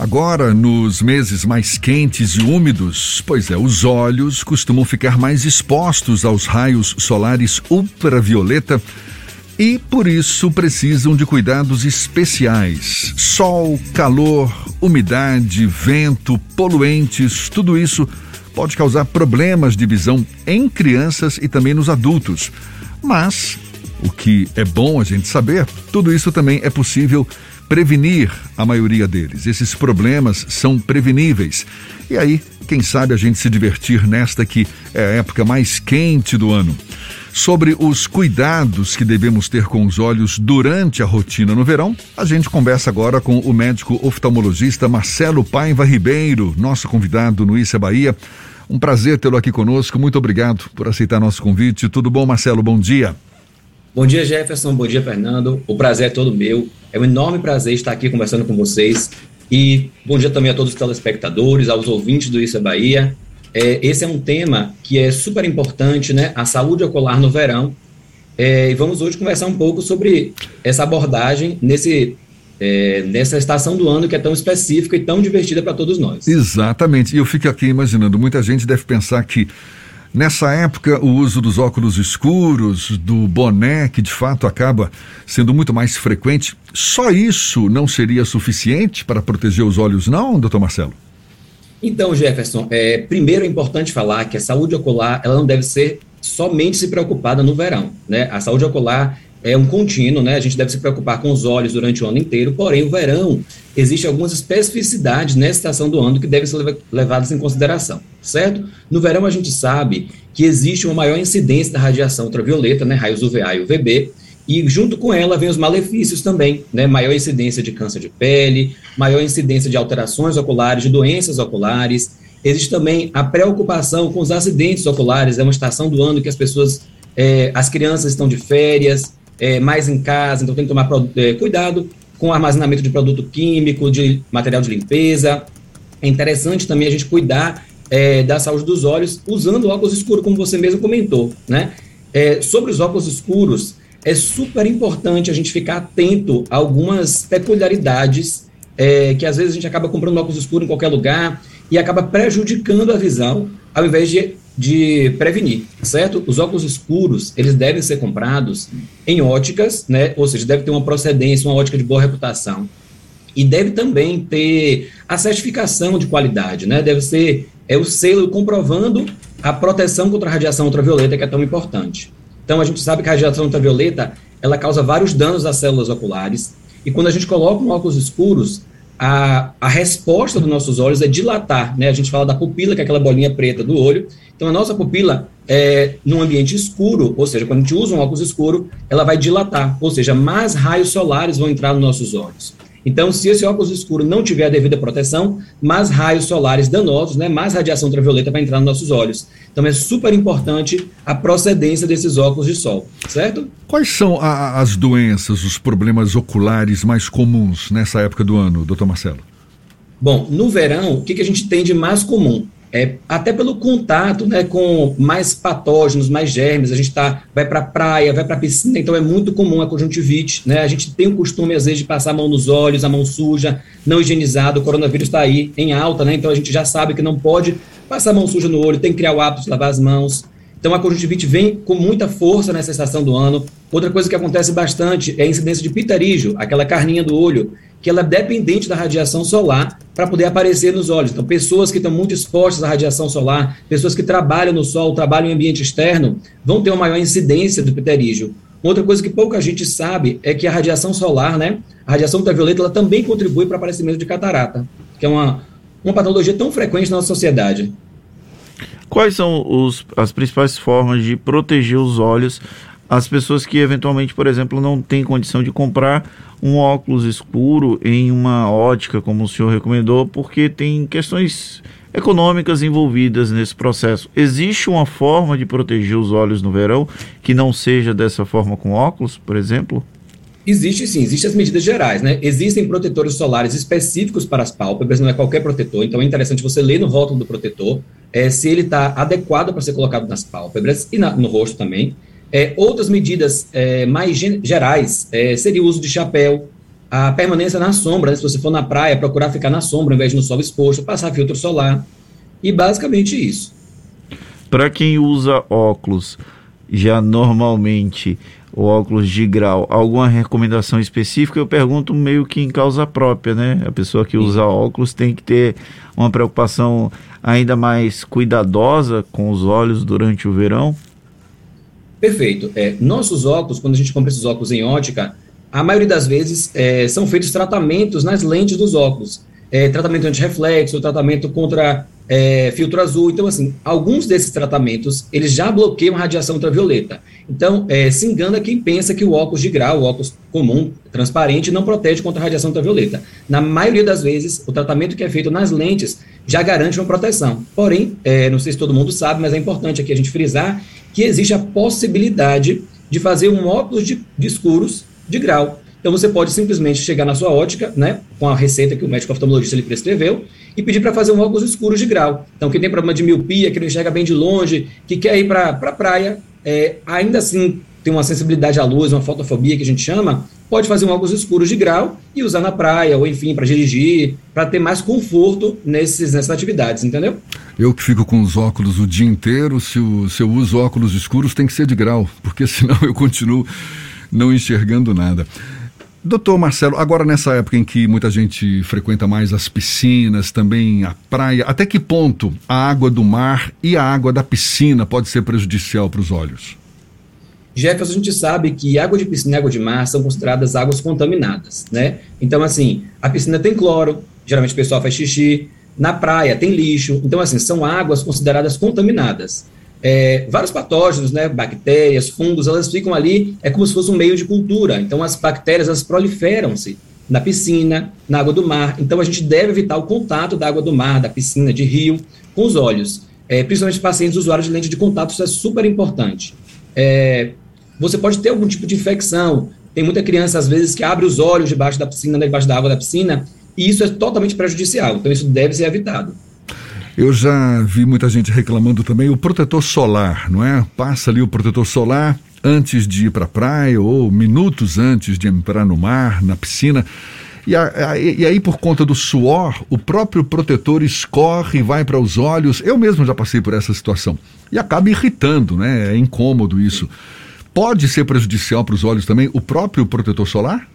Agora, nos meses mais quentes e úmidos, pois é, os olhos costumam ficar mais expostos aos raios solares ultravioleta e por isso precisam de cuidados especiais. Sol, calor, umidade, vento, poluentes, tudo isso pode causar problemas de visão em crianças e também nos adultos. Mas o que é bom a gente saber, tudo isso também é possível prevenir a maioria deles. Esses problemas são preveníveis. E aí, quem sabe a gente se divertir nesta que é a época mais quente do ano. Sobre os cuidados que devemos ter com os olhos durante a rotina no verão, a gente conversa agora com o médico oftalmologista Marcelo Paiva Ribeiro, nosso convidado no Issa Bahia. Um prazer tê-lo aqui conosco. Muito obrigado por aceitar nosso convite. Tudo bom, Marcelo? Bom dia. Bom dia, Jefferson. Bom dia, Fernando. O prazer é todo meu. É um enorme prazer estar aqui conversando com vocês. E bom dia também a todos os telespectadores, aos ouvintes do Isso é Bahia. É, esse é um tema que é super importante, né? A saúde ocular no verão. É, e vamos hoje conversar um pouco sobre essa abordagem nesse, é, nessa estação do ano que é tão específica e tão divertida para todos nós. Exatamente. E eu fico aqui imaginando, muita gente deve pensar que Nessa época, o uso dos óculos escuros, do boné, que de fato acaba sendo muito mais frequente, só isso não seria suficiente para proteger os olhos, não, doutor Marcelo? Então, Jefferson, é, primeiro é importante falar que a saúde ocular ela não deve ser somente se preocupada no verão. Né? A saúde ocular é um contínuo, né? A gente deve se preocupar com os olhos durante o ano inteiro, porém, o verão, existe algumas especificidades nessa estação do ano que devem ser levadas em consideração, certo? No verão, a gente sabe que existe uma maior incidência da radiação ultravioleta, né? Raios UVA e UVB, e junto com ela vem os malefícios também, né? Maior incidência de câncer de pele, maior incidência de alterações oculares, de doenças oculares. Existe também a preocupação com os acidentes oculares, é uma estação do ano que as pessoas, é, as crianças estão de férias, é, mais em casa, então tem que tomar é, cuidado com o armazenamento de produto químico, de material de limpeza. É interessante também a gente cuidar é, da saúde dos olhos usando óculos escuros, como você mesmo comentou, né? É, sobre os óculos escuros, é super importante a gente ficar atento a algumas peculiaridades é, que às vezes a gente acaba comprando óculos escuros em qualquer lugar e acaba prejudicando a visão, ao invés de de prevenir, certo? Os óculos escuros, eles devem ser comprados em óticas, né? Ou seja, deve ter uma procedência, uma ótica de boa reputação. E deve também ter a certificação de qualidade, né? Deve ser é o selo comprovando a proteção contra a radiação ultravioleta, que é tão importante. Então, a gente sabe que a radiação ultravioleta, ela causa vários danos às células oculares, e quando a gente coloca um óculos escuros, a, a resposta dos nossos olhos é dilatar, né? A gente fala da pupila, que é aquela bolinha preta do olho. Então, a nossa pupila, é, num ambiente escuro, ou seja, quando a gente usa um óculos escuro, ela vai dilatar, ou seja, mais raios solares vão entrar nos nossos olhos. Então, se esse óculos escuro não tiver a devida proteção, mais raios solares danosos, né, mais radiação ultravioleta vai entrar nos nossos olhos. Então, é super importante a procedência desses óculos de sol, certo? Quais são a, as doenças, os problemas oculares mais comuns nessa época do ano, doutor Marcelo? Bom, no verão, o que, que a gente tem de mais comum? É, até pelo contato né, com mais patógenos, mais germes, a gente tá, vai para a praia, vai para a piscina, então é muito comum a conjuntivite. Né? A gente tem o costume, às vezes, de passar a mão nos olhos, a mão suja, não higienizado, o coronavírus está aí em alta, né? então a gente já sabe que não pode passar a mão suja no olho, tem que criar o hábito de lavar as mãos. Então a conjuntivite vem com muita força nessa estação do ano. Outra coisa que acontece bastante é a incidência de pitarígio, aquela carninha do olho, que ela é dependente da radiação solar para poder aparecer nos olhos. Então, pessoas que estão muito expostas à radiação solar, pessoas que trabalham no sol, trabalham em ambiente externo, vão ter uma maior incidência do pterígio. Outra coisa que pouca gente sabe é que a radiação solar, né, a radiação ultravioleta, ela também contribui para o aparecimento de catarata, que é uma, uma patologia tão frequente na nossa sociedade. Quais são os, as principais formas de proteger os olhos as pessoas que eventualmente, por exemplo, não têm condição de comprar um óculos escuro em uma ótica, como o senhor recomendou, porque tem questões econômicas envolvidas nesse processo. Existe uma forma de proteger os olhos no verão que não seja dessa forma com óculos, por exemplo? Existe sim, existem as medidas gerais, né? Existem protetores solares específicos para as pálpebras, não é qualquer protetor, então é interessante você ler no rótulo do protetor é, se ele está adequado para ser colocado nas pálpebras e na, no rosto também. É, outras medidas é, mais gerais é, seria o uso de chapéu, a permanência na sombra, né? se você for na praia, procurar ficar na sombra ao invés de no sol exposto, passar filtro solar. E basicamente isso. Para quem usa óculos, já normalmente o óculos de grau, alguma recomendação específica? Eu pergunto meio que em causa própria, né? A pessoa que usa óculos tem que ter uma preocupação ainda mais cuidadosa com os olhos durante o verão? Perfeito. É, nossos óculos, quando a gente compra esses óculos em ótica, a maioria das vezes é, são feitos tratamentos nas lentes dos óculos. É, tratamento anti-reflexo, tratamento contra é, filtro azul. Então, assim, alguns desses tratamentos, eles já bloqueiam a radiação ultravioleta. Então, é, se engana quem pensa que o óculos de grau, o óculos comum, transparente, não protege contra a radiação ultravioleta. Na maioria das vezes, o tratamento que é feito nas lentes já garante uma proteção. Porém, é, não sei se todo mundo sabe, mas é importante aqui a gente frisar que existe a possibilidade de fazer um óculos de, de escuros de grau. Então você pode simplesmente chegar na sua ótica, né, com a receita que o médico oftalmologista lhe prescreveu, e pedir para fazer um óculos escuros de grau. Então, quem tem problema de miopia, que não enxerga bem de longe, que quer ir para a pra praia, é, ainda assim tem uma sensibilidade à luz, uma fotofobia que a gente chama, pode fazer um óculos escuros de grau e usar na praia, ou enfim, para dirigir, para ter mais conforto nesses, nessas atividades, entendeu? Eu que fico com os óculos o dia inteiro, se, o, se eu uso óculos escuros, tem que ser de grau, porque senão eu continuo não enxergando nada. Doutor Marcelo, agora nessa época em que muita gente frequenta mais as piscinas, também a praia, até que ponto a água do mar e a água da piscina pode ser prejudicial para os olhos? Jefferson, a gente sabe que água de piscina e água de mar são consideradas águas contaminadas, né? Então, assim, a piscina tem cloro, geralmente o pessoal faz xixi, na praia tem lixo, então, assim, são águas consideradas contaminadas. É, vários patógenos, né, bactérias, fungos, elas ficam ali, é como se fosse um meio de cultura. Então, as bactérias, elas proliferam-se na piscina, na água do mar. Então, a gente deve evitar o contato da água do mar, da piscina, de rio, com os olhos. É, principalmente pacientes usuários de lente de contato, isso é super importante. É, você pode ter algum tipo de infecção. Tem muita criança, às vezes, que abre os olhos debaixo da piscina, debaixo da água da piscina, e isso é totalmente prejudicial. Então, isso deve ser evitado. Eu já vi muita gente reclamando também o protetor solar, não é? Passa ali o protetor solar antes de ir para a praia ou minutos antes de entrar no mar, na piscina. E, a, a, e, aí, por conta do suor, o próprio protetor escorre e vai para os olhos. Eu mesmo já passei por essa situação. E acaba irritando, né? É incômodo isso. Pode ser prejudicial para os olhos também o próprio protetor solar?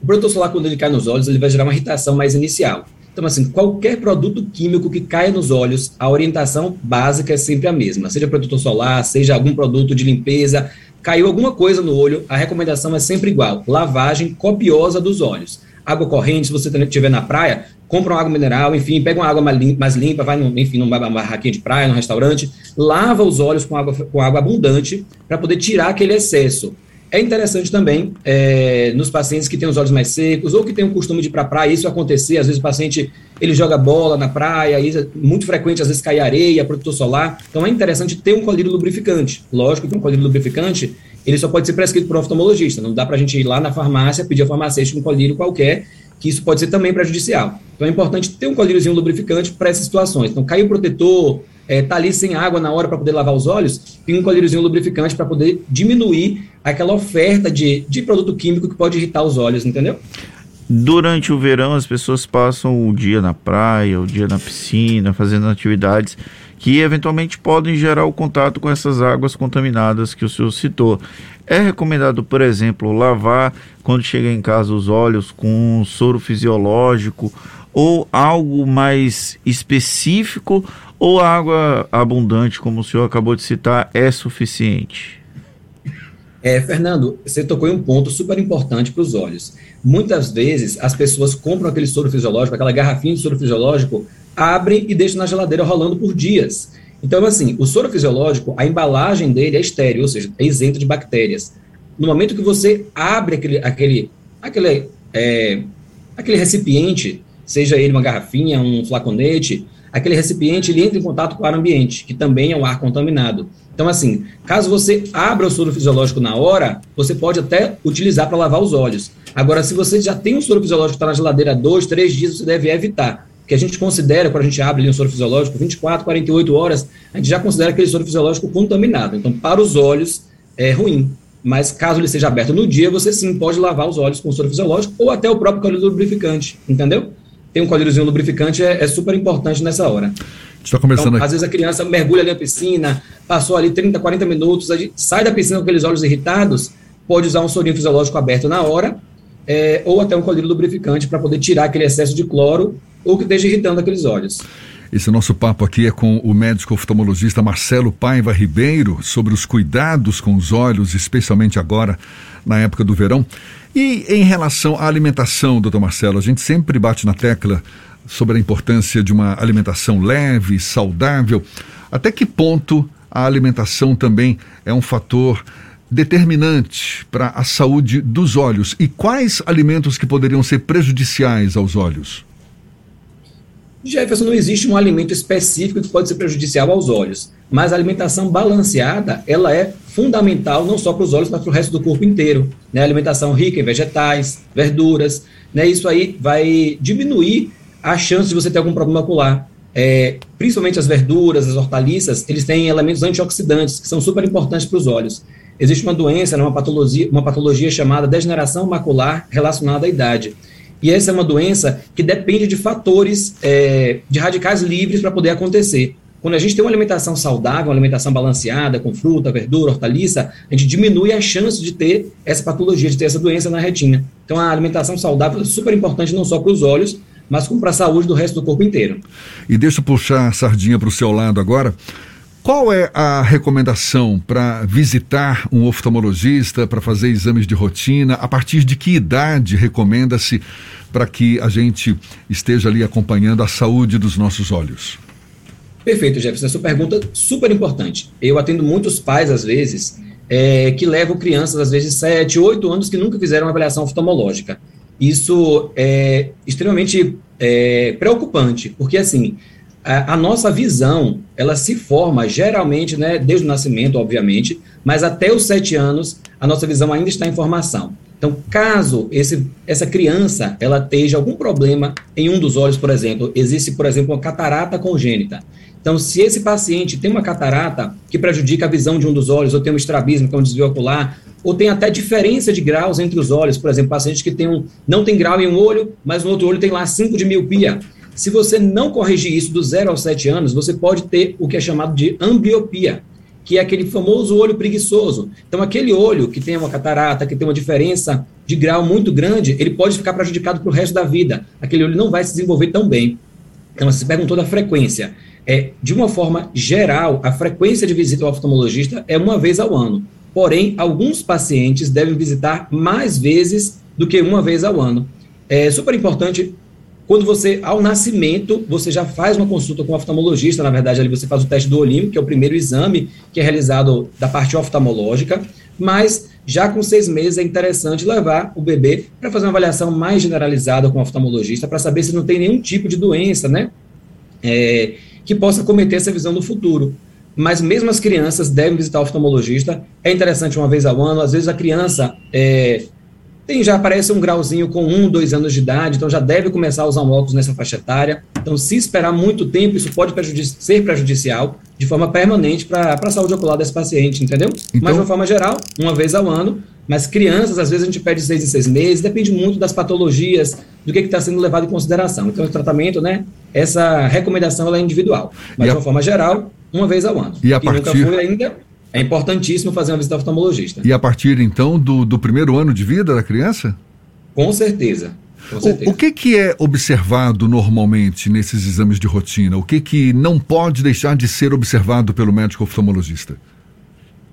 O protetor solar, quando ele cai nos olhos, ele vai gerar uma irritação mais inicial. Então, assim, qualquer produto químico que caia nos olhos, a orientação básica é sempre a mesma. Seja protetor solar, seja algum produto de limpeza, caiu alguma coisa no olho, a recomendação é sempre igual: lavagem copiosa dos olhos. Água corrente, se você estiver na praia, compra uma água mineral, enfim, pega uma água mais limpa, vai, no, enfim, numa barraquinha de praia, num restaurante, lava os olhos com água, com água abundante para poder tirar aquele excesso. É interessante também é, nos pacientes que têm os olhos mais secos ou que têm o costume de ir para a praia, isso acontecer, às vezes o paciente ele joga bola na praia, é muito frequente, às vezes cai areia, protetor solar, então é interessante ter um colírio lubrificante. Lógico que um colírio lubrificante, ele só pode ser prescrito por um oftalmologista, não dá para a gente ir lá na farmácia, pedir ao farmacêutico um colírio qualquer, que isso pode ser também prejudicial. Então é importante ter um colíriozinho lubrificante para essas situações. Então caiu o protetor, é, tá ali sem água na hora para poder lavar os olhos, tem um colíriozinho lubrificante para poder diminuir aquela oferta de, de produto químico que pode irritar os olhos, entendeu? Durante o verão, as pessoas passam o dia na praia, o dia na piscina, fazendo atividades que eventualmente podem gerar o contato com essas águas contaminadas que o senhor citou. É recomendado, por exemplo, lavar quando chega em casa os olhos com um soro fisiológico ou algo mais específico ou a água abundante, como o senhor acabou de citar, é suficiente? É, Fernando, você tocou em um ponto super importante para os olhos. Muitas vezes as pessoas compram aquele soro fisiológico, aquela garrafinha de soro fisiológico, abrem e deixam na geladeira rolando por dias. Então, assim, o soro fisiológico, a embalagem dele é estéreo, ou seja, é isento de bactérias. No momento que você abre aquele, aquele, aquele, é, aquele recipiente, seja ele uma garrafinha, um flaconete, aquele recipiente ele entra em contato com o ar ambiente, que também é um ar contaminado. Então, assim, caso você abra o soro fisiológico na hora, você pode até utilizar para lavar os olhos. Agora, se você já tem um soro fisiológico que está na geladeira dois, três dias, você deve evitar. Porque a gente considera, quando a gente abre ali um soro fisiológico, 24, 48 horas, a gente já considera aquele soro fisiológico contaminado. Então, para os olhos, é ruim. mas caso ele seja aberto no dia, você sim pode lavar os olhos com soro fisiológico ou até o próprio colírio lubrificante, entendeu? Tem um colíriozinho lubrificante, é, é super importante nessa hora. Está começando então, Às vezes a criança mergulha ali na piscina, passou ali 30, 40 minutos, sai da piscina com aqueles olhos irritados, pode usar um sorinho fisiológico aberto na hora, é, ou até um colírio lubrificante para poder tirar aquele excesso de cloro ou que esteja irritando aqueles olhos. Esse nosso papo aqui é com o médico oftalmologista Marcelo Paiva Ribeiro sobre os cuidados com os olhos, especialmente agora na época do verão. E em relação à alimentação, doutor Marcelo, a gente sempre bate na tecla sobre a importância de uma alimentação leve, saudável. Até que ponto a alimentação também é um fator determinante para a saúde dos olhos? E quais alimentos que poderiam ser prejudiciais aos olhos? Jefferson, não existe um alimento específico que pode ser prejudicial aos olhos, mas a alimentação balanceada, ela é fundamental não só para os olhos, mas para o resto do corpo inteiro. Né? Alimentação rica em vegetais, verduras, né? isso aí vai diminuir a chance de você ter algum problema ocular. É, principalmente as verduras, as hortaliças, eles têm elementos antioxidantes que são super importantes para os olhos. Existe uma doença, né, uma patologia, uma patologia chamada degeneração macular relacionada à idade. E essa é uma doença que depende de fatores é, de radicais livres para poder acontecer. Quando a gente tem uma alimentação saudável, uma alimentação balanceada, com fruta, verdura, hortaliça, a gente diminui a chance de ter essa patologia, de ter essa doença na retina. Então, a alimentação saudável é super importante não só para os olhos, mas como para a saúde do resto do corpo inteiro. E deixa eu puxar a sardinha para o seu lado agora. Qual é a recomendação para visitar um oftalmologista, para fazer exames de rotina? A partir de que idade recomenda-se para que a gente esteja ali acompanhando a saúde dos nossos olhos? Perfeito, Jefferson. Essa pergunta super importante. Eu atendo muitos pais, às vezes, é, que levam crianças, às vezes, 7, 8 anos, que nunca fizeram uma avaliação oftalmológica. Isso é extremamente é, preocupante, porque, assim, a, nossa visão, ela se forma geralmente, né, desde o nascimento, obviamente, mas até os sete anos, a nossa visão ainda está em formação. Então, caso esse, essa criança ela esteja algum problema em um dos olhos, por exemplo, existe, por exemplo, uma catarata congênita. Então, se esse paciente tem uma catarata que prejudica a visão de um dos olhos, ou tem um estrabismo, que é um desvio ocular, ou tem até diferença de graus entre os olhos, por exemplo, paciente que tem um, não tem grau em um olho, mas no outro olho tem lá 5 de miopia. Se você não corrigir isso do 0 aos 7 anos, você pode ter o que é chamado de ambliopia, que é aquele famoso olho preguiçoso. Então, aquele olho que tem uma catarata, que tem uma diferença de grau muito grande, ele pode ficar prejudicado para o resto da vida. Aquele olho não vai se desenvolver tão bem. Então, você perguntou da frequência. É, de uma forma geral, a frequência de visita ao oftalmologista é uma vez ao ano. Porém, alguns pacientes devem visitar mais vezes do que uma vez ao ano. É super importante quando você, ao nascimento, você já faz uma consulta com o oftalmologista, na verdade, ali você faz o teste do olímpio, que é o primeiro exame que é realizado da parte oftalmológica, mas já com seis meses é interessante levar o bebê para fazer uma avaliação mais generalizada com o oftalmologista, para saber se não tem nenhum tipo de doença, né, é, que possa cometer essa visão no futuro. Mas mesmo as crianças devem visitar o oftalmologista, é interessante uma vez ao ano, às vezes a criança é, tem, já aparece um grauzinho com um, dois anos de idade, então já deve começar a usar um óculos nessa faixa etária. Então, se esperar muito tempo, isso pode prejudici ser prejudicial de forma permanente para a saúde ocular desse paciente, entendeu? Então... Mas, de uma forma geral, uma vez ao ano. Mas crianças, às vezes, a gente pede seis em seis meses, depende muito das patologias, do que está sendo levado em consideração. Então, o tratamento, né, essa recomendação é individual. Mas, e de uma a... forma geral, uma vez ao ano. E a partir... nunca foi ainda, é importantíssimo fazer uma visita ao oftalmologista. E a partir, então, do, do primeiro ano de vida da criança? Com certeza. Com certeza. O, o, que, que é observado normalmente nesses exames de rotina? O que, que não pode deixar de ser observado pelo médico oftalmologista?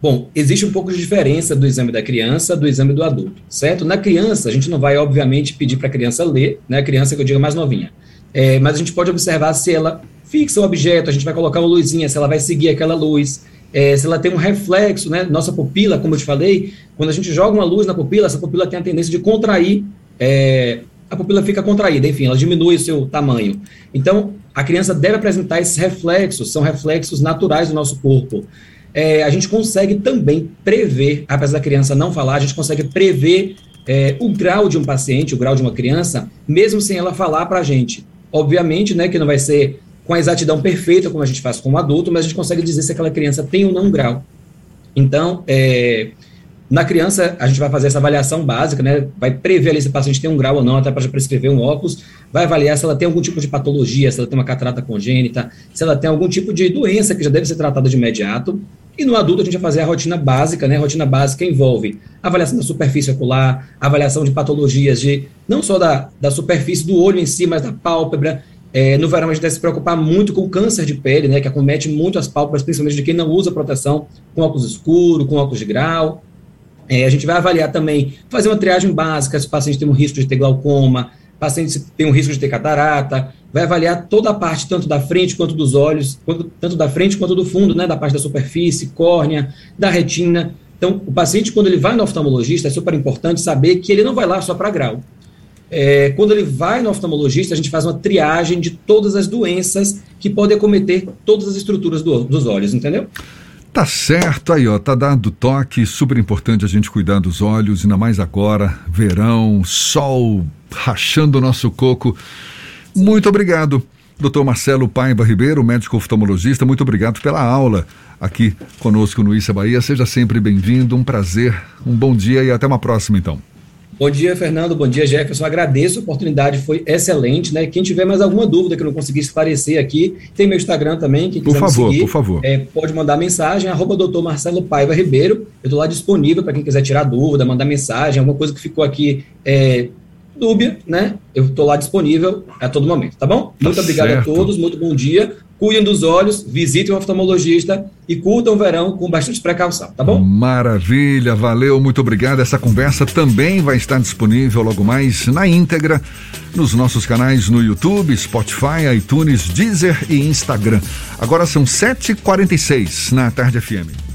Bom, existe um pouco de diferença do exame da criança do exame do adulto, certo? Na criança, a gente não vai, obviamente, pedir para a criança ler, né? A criança que eu digo mais novinha. É, mas a gente pode observar se ela fixa o objeto, a gente vai colocar uma luzinha, se ela vai seguir aquela luz, é, se ela tem um reflexo, né? Nossa pupila, como eu te falei, quando a gente joga uma luz na pupila, essa pupila tem a tendência de contrair, é, a pupila fica contraída, enfim, ela diminui o seu tamanho. Então, a criança deve apresentar esses reflexos, são reflexos naturais do nosso corpo. É, a gente consegue também prever, apesar da criança não falar, a gente consegue prever é, o grau de um paciente, o grau de uma criança, mesmo sem ela falar para a gente. Obviamente, né, que não vai ser com a exatidão perfeita, como a gente faz com o adulto, mas a gente consegue dizer se aquela criança tem ou não um grau. Então, é, Na criança, a gente vai fazer essa avaliação básica, né? Vai prever ali se o paciente tem um grau ou não, até para prescrever um óculos, vai avaliar se ela tem algum tipo de patologia, se ela tem uma catarata congênita, se ela tem algum tipo de doença que já deve ser tratada de imediato. E no adulto, a gente vai fazer a rotina básica, né? A rotina básica envolve avaliação da superfície ocular, avaliação de patologias de não só da, da superfície do olho em si, mas da pálpebra. É, no verão, a gente deve se preocupar muito com o câncer de pele, né? Que acomete muito as pálpebras, principalmente de quem não usa proteção com óculos escuro, com óculos de grau. É, a gente vai avaliar também, fazer uma triagem básica, se o paciente tem um risco de ter glaucoma, paciente tem um risco de ter catarata, vai avaliar toda a parte, tanto da frente quanto dos olhos, quanto, tanto da frente quanto do fundo, né, da parte da superfície, córnea, da retina. Então, o paciente, quando ele vai no oftalmologista, é super importante saber que ele não vai lá só para grau. É, quando ele vai no oftalmologista, a gente faz uma triagem de todas as doenças que podem acometer todas as estruturas do, dos olhos, entendeu? Tá certo aí, ó, tá dado toque, super importante a gente cuidar dos olhos, ainda mais agora, verão, sol rachando o nosso coco. Muito obrigado, doutor Marcelo Paiva Ribeiro, médico oftalmologista, muito obrigado pela aula aqui conosco no Issa Bahia. Seja sempre bem-vindo, um prazer, um bom dia e até uma próxima então. Bom dia, Fernando. Bom dia, Jefferson. Agradeço a oportunidade, foi excelente, né? Quem tiver mais alguma dúvida que eu não consegui esclarecer aqui, tem meu Instagram também. Quem quiser por favor, seguir, por favor. É, pode mandar mensagem, arroba doutor Marcelo Paiva Ribeiro. Eu estou lá disponível para quem quiser tirar dúvida, mandar mensagem, alguma coisa que ficou aqui é, dúbia, né? Eu estou lá disponível a todo momento, tá bom? Tá muito obrigado certo. a todos, muito bom dia. Cuidem dos olhos, visitem o oftalmologista e curtam o verão com bastante precaução, tá bom? Maravilha, valeu, muito obrigado. Essa conversa também vai estar disponível logo mais na íntegra nos nossos canais no YouTube, Spotify, iTunes, Deezer e Instagram. Agora são 7h46 na Tarde FM.